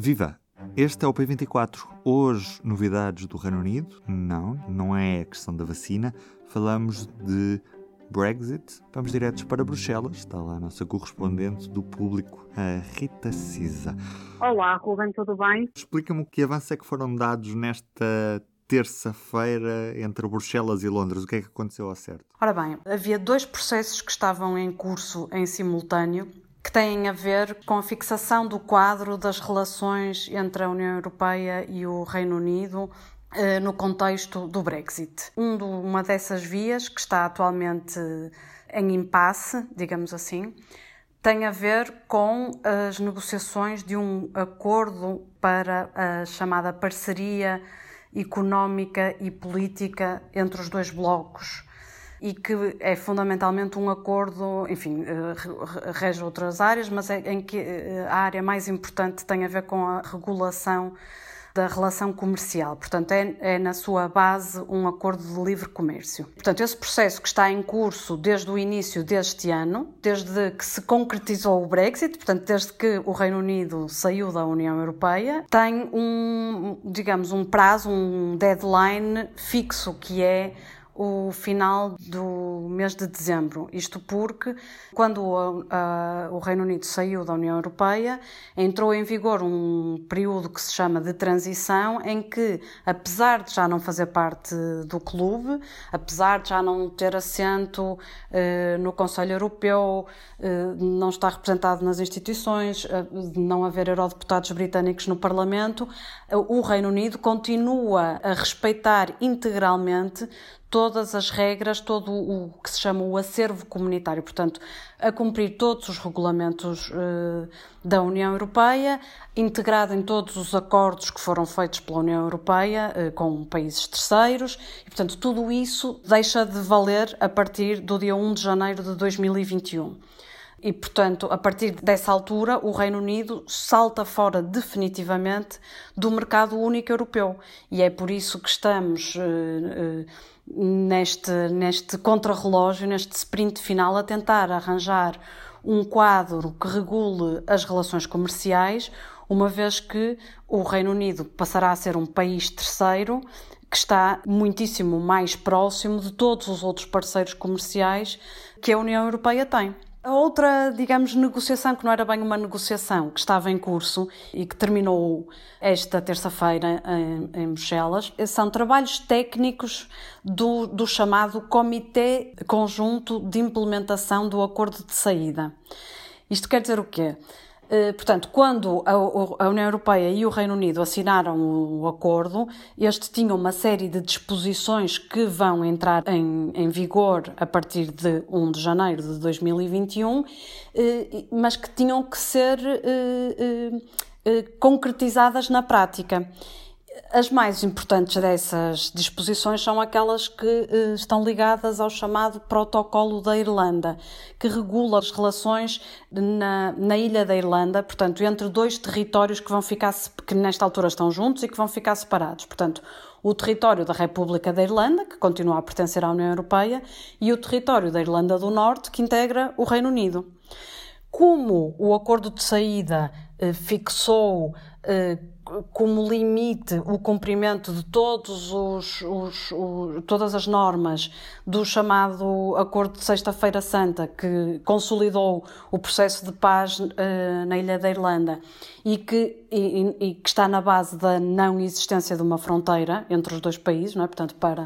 Viva! Este é o P24. Hoje, novidades do Reino Unido? Não, não é a questão da vacina. Falamos de Brexit. Vamos diretos para Bruxelas. Está lá a nossa correspondente do público, a Rita Cisa. Olá, Ruben, tudo bem? Explica-me que avanços é que foram dados nesta terça-feira entre Bruxelas e Londres. O que é que aconteceu ao certo? Ora bem, havia dois processos que estavam em curso em simultâneo que têm a ver com a fixação do quadro das relações entre a União Europeia e o Reino Unido eh, no contexto do Brexit. Um uma dessas vias, que está atualmente em impasse, digamos assim, tem a ver com as negociações de um acordo para a chamada parceria económica e política entre os dois blocos e que é fundamentalmente um acordo, enfim, eh, rege outras áreas, mas é em que eh, a área mais importante tem a ver com a regulação da relação comercial. Portanto, é, é, na sua base um acordo de livre comércio. Portanto, esse processo que está em curso desde o início deste ano, desde que se concretizou o Brexit, portanto, desde que o Reino Unido saiu da União Europeia, tem um, digamos, um prazo, um deadline fixo, que é o final do mês de dezembro. Isto porque, quando o, a, o Reino Unido saiu da União Europeia, entrou em vigor um período que se chama de transição, em que, apesar de já não fazer parte do clube, apesar de já não ter assento eh, no Conselho Europeu, eh, não estar representado nas instituições, eh, não haver eurodeputados britânicos no Parlamento, o Reino Unido continua a respeitar integralmente todas as regras, todo o que se chama o acervo comunitário, portanto, a cumprir todos os regulamentos uh, da União Europeia, integrado em todos os acordos que foram feitos pela União Europeia uh, com países terceiros, e, portanto, tudo isso deixa de valer a partir do dia 1 de janeiro de 2021. E, portanto, a partir dessa altura, o Reino Unido salta fora definitivamente do mercado único europeu. E é por isso que estamos uh, uh, neste, neste contrarrelógio, neste sprint final, a tentar arranjar um quadro que regule as relações comerciais, uma vez que o Reino Unido passará a ser um país terceiro que está muitíssimo mais próximo de todos os outros parceiros comerciais que a União Europeia tem. A outra, digamos, negociação, que não era bem uma negociação, que estava em curso e que terminou esta terça-feira em, em Bruxelas, são trabalhos técnicos do, do chamado Comitê Conjunto de Implementação do Acordo de Saída. Isto quer dizer o quê? Eh, portanto, quando a União Europeia e o Reino Unido assinaram o acordo, este tinha uma série de disposições que vão entrar em, em vigor a partir de 1 de janeiro de 2021, eh, mas que tinham que ser eh, concretizadas na prática. As mais importantes dessas disposições são aquelas que eh, estão ligadas ao chamado Protocolo da Irlanda, que regula as relações na, na ilha da Irlanda, portanto, entre dois territórios que vão ficar que nesta altura estão juntos e que vão ficar separados. Portanto, o território da República da Irlanda, que continua a pertencer à União Europeia, e o território da Irlanda do Norte, que integra o Reino Unido. Como o acordo de saída eh, fixou eh, como limite o cumprimento de todos os, os, os, todas as normas do chamado Acordo de Sexta-feira Santa, que consolidou o processo de paz uh, na Ilha da Irlanda e que, e, e, que está na base da não existência de uma fronteira entre os dois países, não é? portanto, para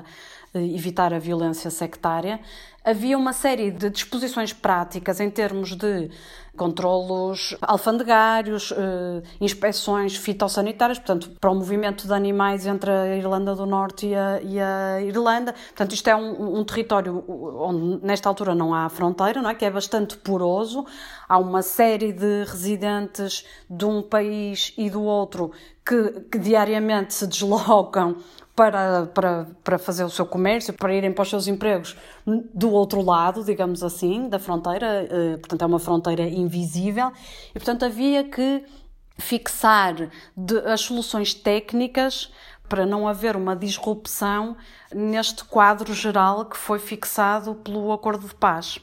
uh, evitar a violência sectária, havia uma série de disposições práticas em termos de controlos alfandegários, eh, inspeções fitossanitárias, portanto, para o movimento de animais entre a Irlanda do Norte e a, e a Irlanda. Portanto, isto é um, um, território onde, nesta altura, não há fronteira, não é? que é bastante poroso. Há uma série de residentes de um país e do outro que, que diariamente se deslocam para, para, para fazer o seu comércio, para irem para os seus empregos do outro lado, digamos assim, da fronteira, eh, portanto é uma fronteira invisível, e portanto havia que fixar de, as soluções técnicas para não haver uma disrupção neste quadro geral que foi fixado pelo Acordo de Paz.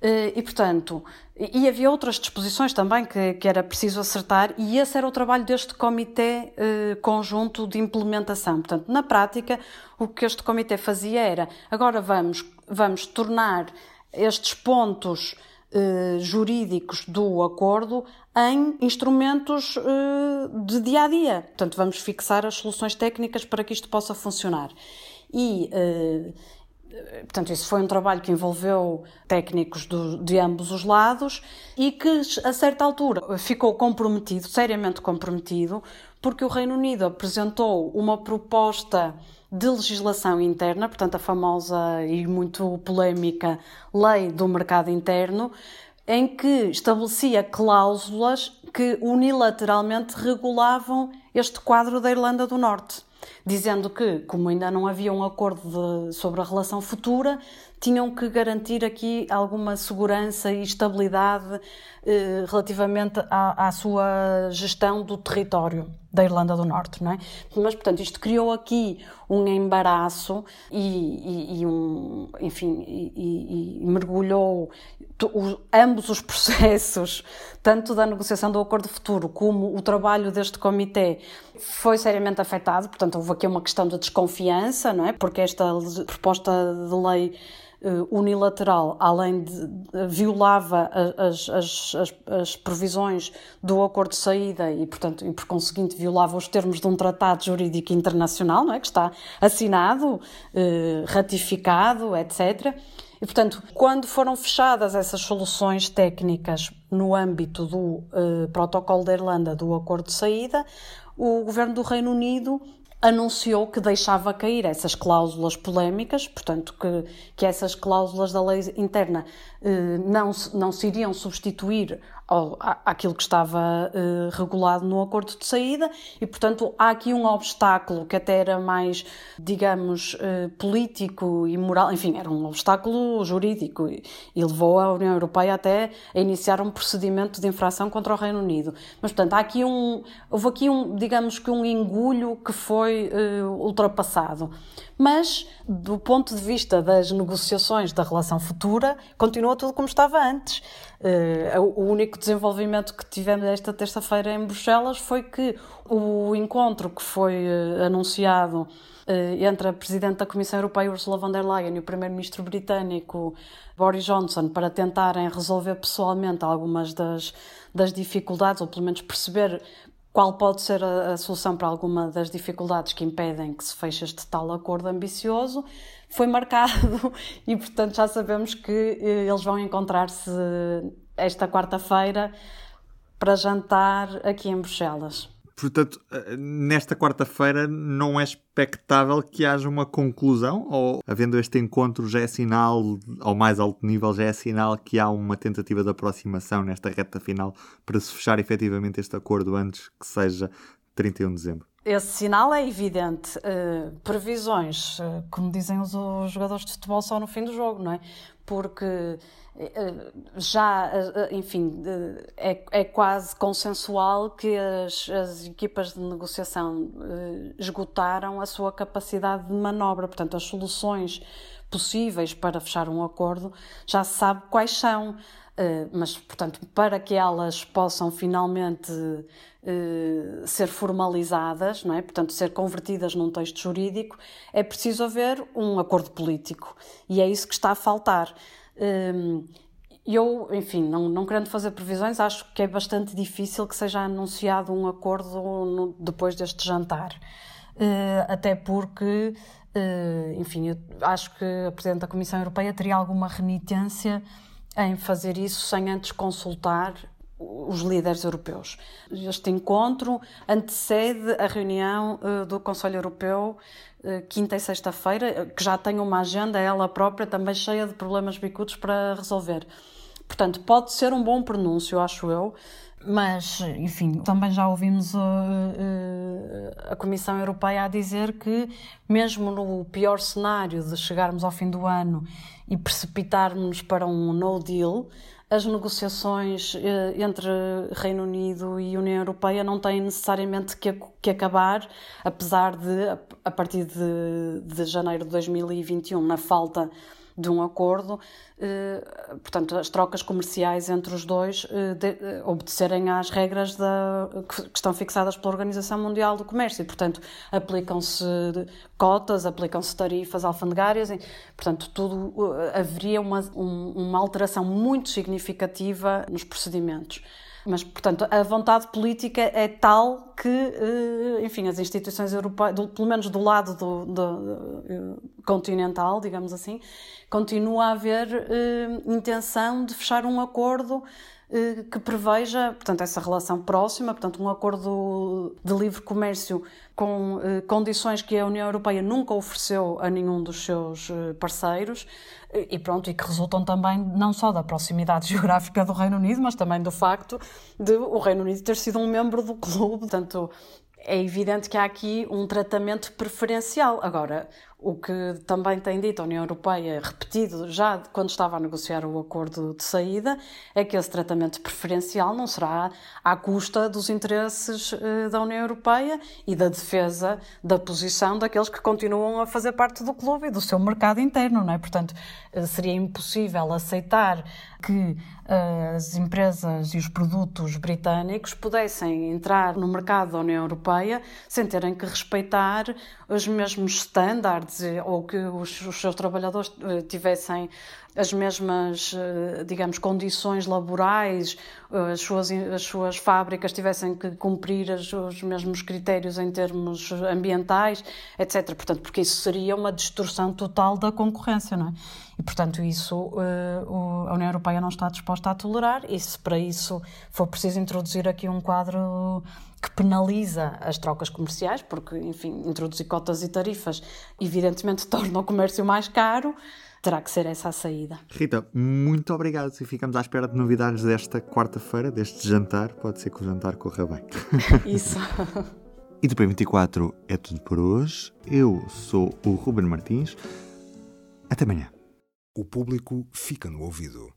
Eh, e, portanto, e havia outras disposições também que, que era preciso acertar, e esse era o trabalho deste Comitê eh, Conjunto de Implementação. Portanto, na prática, o que este Comitê fazia era: agora vamos, vamos tornar estes pontos eh, jurídicos do acordo em instrumentos eh, de dia a dia. Portanto, vamos fixar as soluções técnicas para que isto possa funcionar. E eh, Portanto, isso foi um trabalho que envolveu técnicos do, de ambos os lados e que, a certa altura, ficou comprometido, seriamente comprometido, porque o Reino Unido apresentou uma proposta de legislação interna, portanto, a famosa e muito polémica Lei do Mercado Interno, em que estabelecia cláusulas que unilateralmente regulavam este quadro da Irlanda do Norte dizendo que, como ainda não havia um acordo de, sobre a relação futura, tinham que garantir aqui alguma segurança e estabilidade eh, relativamente à, à, sua gestão do território da Irlanda do Norte, não é? Mas, portanto, isto criou aqui um embaraço e, e, e um, enfim, e, e mergulhou ambos os processos, tanto da negociação do acordo futuro como o trabalho deste comitê, foi seriamente afetado. Portanto, houve aqui uma questão de desconfiança, não é? Porque esta proposta de lei unilateral, além de, violava as, as, as, previsões do acordo de saída e, portanto, e por conseguinte violava os termos de um tratado jurídico internacional, não é? Que está assinado, uh, ratificado, etc. E, portanto, quando foram fechadas essas soluções técnicas no âmbito do uh, Protocolo da Irlanda do Acordo de Saída, o governo do Reino Unido anunciou que deixava cair essas cláusulas polémicas, portanto, que, que essas cláusulas da lei interna eh, não, não se iriam substituir ao, àquilo que estava eh, regulado no acordo de saída e, portanto, há aqui um obstáculo que até era mais, digamos, eh, político e moral, enfim, era um obstáculo jurídico e, e, levou a União Europeia até a iniciar um procedimento de infração contra o Reino Unido. Mas, portanto, há aqui um, houve aqui um, digamos que um engulho que foi eh, ultrapassado. Mas, do ponto de vista das negociações da relação futura, continua tudo como estava antes. Uh, o único desenvolvimento que tivemos esta terça-feira em Bruxelas foi que o encontro que foi uh, anunciado uh, entre a Presidente da Comissão Europeia, Ursula von der Leyen, e o Primeiro-Ministro britânico, Boris Johnson, para tentarem resolver pessoalmente algumas das, das dificuldades, ou pelo menos perceber qual pode ser a, a, solução para alguma das dificuldades que impedem que se feche este tal acordo ambicioso, foi marcado e, portanto, já sabemos que eh, eles vão encontrar-se esta quarta-feira para jantar aqui em Bruxelas. Portanto, eh, nesta quarta-feira não é expectável que haja uma conclusão? Ou, havendo este encontro, já é sinal, ao mais alto nível, já é sinal que há uma tentativa de aproximação nesta reta final para se fechar efetivamente este acordo antes que seja 31 de dezembro? Esse sinal é evidente. Uh, previsões, uh, como dizem os, os, jogadores de futebol, só no fim do jogo, não é? Porque uh, já, enfim, é, é, quase consensual que as, as equipas de negociação esgotaram a sua capacidade de manobra. Portanto, as soluções possíveis para fechar um acordo já se sabe quais são. Mas, portanto, para que elas possam finalmente uh, ser formalizadas, não é? portanto, ser convertidas num texto jurídico, é preciso haver um acordo político. E é isso que está a faltar. Uh, eu, enfim, não, não querendo fazer previsões, acho que é bastante difícil que seja anunciado um acordo no, depois deste jantar. até porque, enfim, eu acho que a Presidente da Comissão Europeia teria alguma renitência em fazer isso sem antes consultar os líderes europeus. Este encontro antecede a reunião uh, do Conselho Europeu uh, quinta e sexta-feira, que já tem uma agenda ela própria também cheia de problemas bicudos para resolver. Portanto, pode ser um bom pronúncio, acho eu, mas, enfim, também já ouvimos uh, a Comissão Europeia a dizer que, mesmo no pior cenário de chegarmos ao fim do ano e precipitarmos para um no deal, as negociações eh, entre Reino Unido e União Europeia não têm necessariamente que, que acabar, apesar de, a partir de, de janeiro de 2021, na falta de um acordo, eh, portanto, as trocas comerciais entre os dois eh, de, eh, obedecerem às regras da, que, estão fixadas pela Organização Mundial do Comércio. E, portanto, aplicam-se cotas, aplicam-se tarifas alfandegárias, portanto, tudo, haveria uma, um, uma alteração muito significativa nos procedimentos. Mas, portanto, a vontade política é tal que, eh, enfim, as instituições europeias, pelo menos do lado do, do, do continental, digamos assim, continua a haver eh, intenção de fechar um acordo eh, que preveja, portanto, essa relação próxima, portanto, um acordo de livre comércio com eh, condições que a União Europeia nunca ofereceu a nenhum dos seus eh, parceiros e pronto, e que resultam também não só da proximidade geográfica do Reino Unido, mas também do facto de o Reino Unido ter sido um membro do clube, portanto, é evidente que há aqui um tratamento preferencial. Agora, o que também tem dito a União Europeia, repetido já quando estava a negociar o acordo de saída, é que esse tratamento preferencial não será à custa dos interesses eh, da União Europeia e da defesa da posição daqueles que continuam a fazer parte do clube e do seu mercado interno, não é? Portanto, eh, seria impossível aceitar que eh, as empresas e os produtos britânicos pudessem entrar no mercado da União Europeia sem terem que respeitar os mesmos estándares ou que os, os seus trabalhadores eh, tivessem as mesmas, eh, digamos, condições laborais, eh, as suas, as suas fábricas tivessem que cumprir os, os mesmos critérios em termos ambientais, etc. Portanto, porque isso seria uma distorção total da concorrência, não é? E, portanto, isso a União Europeia não está disposta a tolerar e se para isso for preciso introduzir aqui um quadro que penaliza as trocas comerciais, porque, enfim, introduzir cotas e tarifas evidentemente torna o comércio mais caro, terá que ser essa a saída. Rita, muito obrigado e ficamos à espera de novidades desta quarta-feira, deste jantar. Pode ser que o jantar corra bem. Isso. e do P24 é tudo por hoje. Eu sou o Ruben Martins. Até amanhã. O público fica no ouvido.